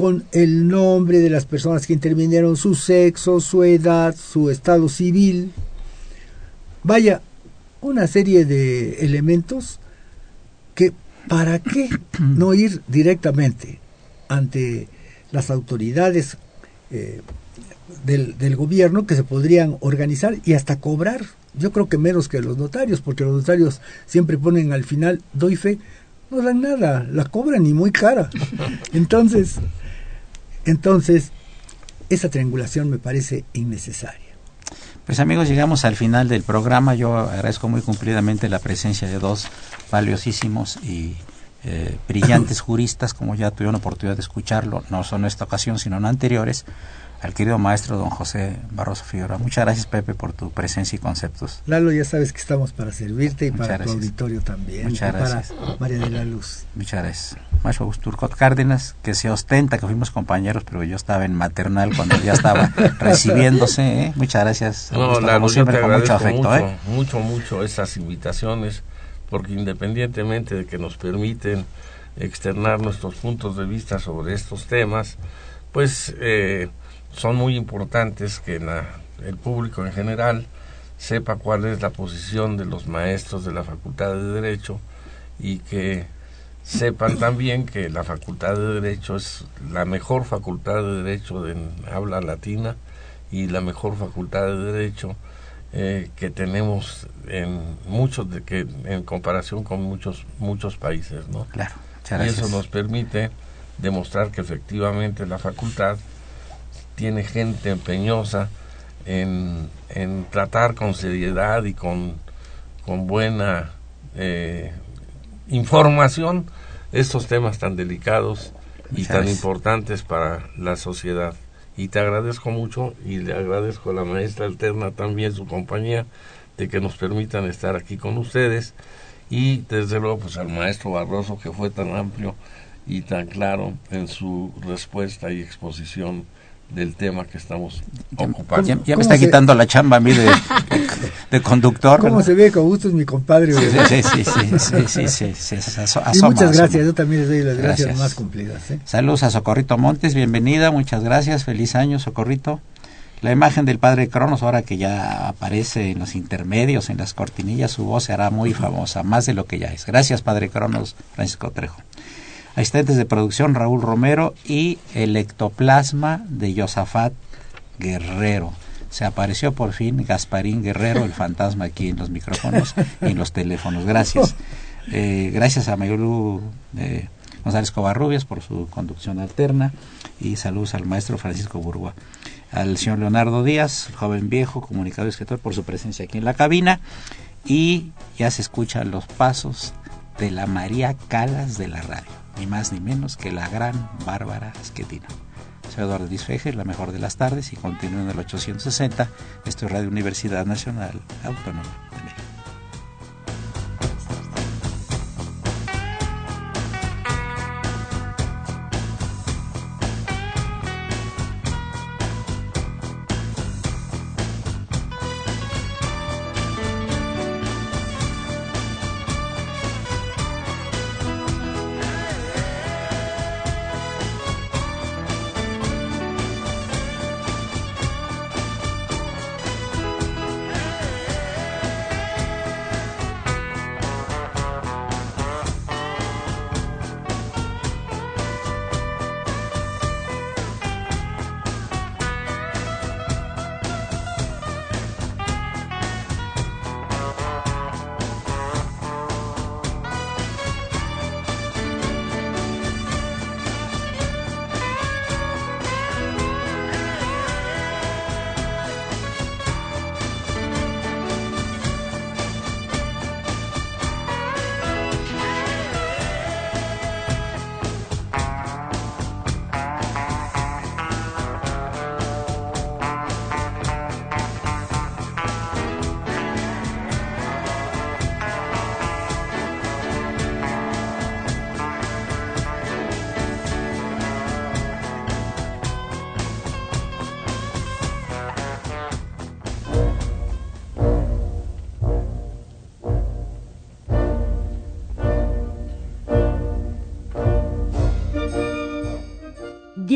Speaker 2: con el nombre de las personas que intervinieron, su sexo, su edad, su estado civil. Vaya, una serie de elementos que ¿para qué no ir directamente ante las autoridades eh, del, del gobierno que se podrían organizar y hasta cobrar? Yo creo que menos que los notarios, porque los notarios siempre ponen al final, doy fe, no dan nada, la cobran y muy cara. Entonces, entonces, esa triangulación me parece innecesaria.
Speaker 1: Pues amigos, llegamos al final del programa. Yo agradezco muy cumplidamente la presencia de dos valiosísimos y eh, brillantes juristas, como ya tuvieron oportunidad de escucharlo, no solo en esta ocasión, sino en anteriores, al querido maestro don José Barroso Figueroa. Muchas gracias, Pepe, por tu presencia y conceptos.
Speaker 2: Lalo, ya sabes que estamos para servirte y
Speaker 1: Muchas
Speaker 2: para tu
Speaker 1: gracias.
Speaker 2: auditorio también.
Speaker 1: Muchas
Speaker 2: y para
Speaker 1: gracias.
Speaker 2: María de la Luz.
Speaker 1: Muchas gracias. Maestro Augusto Turcot Cárdenas, que se ostenta que fuimos compañeros, pero yo estaba en maternal cuando ya estaba recibiéndose. ¿eh? Muchas gracias.
Speaker 3: No, Lalo, yo te
Speaker 1: con mucho
Speaker 3: agradezco
Speaker 1: afecto.
Speaker 3: mucho,
Speaker 1: ¿eh?
Speaker 3: mucho, mucho esas invitaciones, porque independientemente de que nos permiten externar nuestros puntos de vista sobre estos temas, pues eh, son muy importantes que la- el público en general sepa cuál es la posición de los maestros de la Facultad de Derecho y que sepan también que la Facultad de Derecho es la mejor facultad de Derecho de habla latina y la mejor facultad de Derecho eh, que tenemos en muchos de que en comparación con muchos muchos países, ¿no?
Speaker 1: Claro,
Speaker 3: y eso nos permite demostrar que efectivamente la facultad tiene gente empeñosa en, en tratar con seriedad y con, con buena eh, información estos temas tan delicados y tan importantes para la sociedad. Y te agradezco mucho y le agradezco a la maestra alterna también su compañía de que nos permitan estar aquí con ustedes y desde luego pues al maestro Barroso que fue tan amplio y tan claro en su respuesta y exposición del tema que estamos ocupando.
Speaker 1: Ya, ya me
Speaker 2: ¿Cómo
Speaker 1: está
Speaker 2: se-
Speaker 1: quitando la chamba a mí de, de conductor.
Speaker 2: ¿Cómo
Speaker 1: ¿verdad?
Speaker 2: se ve con gusto es mi compadre?
Speaker 1: Sí, sí, sí, sí, sí, sí, sí, sí, aso-
Speaker 2: y
Speaker 1: asoma,
Speaker 2: muchas gracias,
Speaker 1: asoma.
Speaker 2: yo también les doy las gracias,
Speaker 1: Gracias.
Speaker 2: más cumplidas. ¿eh?
Speaker 1: Saludos a Socorrito Montes, bienvenida, muchas gracias, feliz año Socorrito. La imagen del padre Cronos, ahora que ya aparece en los intermedios, en las cortinillas, su voz se hará muy famosa, más de lo que ya es. Gracias, padre Cronos, Francisco Trejo. Asistentes de producción, Raúl Romero y el ectoplasma de Yosafat Guerrero. Se apareció por fin Gasparín Guerrero, el fantasma aquí en los micrófonos y en los teléfonos. Gracias. Eh, gracias a Mayulu eh, González Covarrubias por su conducción alterna y saludos al maestro Francisco Burgua al señor Leonardo Díaz, joven viejo, comunicador y escritor, por su presencia aquí en la cabina. Y ya se escuchan los pasos de la María Calas de la radio, ni más ni menos que la gran Bárbara Esquetina. Soy Eduardo Disfeje, la mejor de las tardes, y continúo en el 860. Esto es Radio Universidad Nacional Autónoma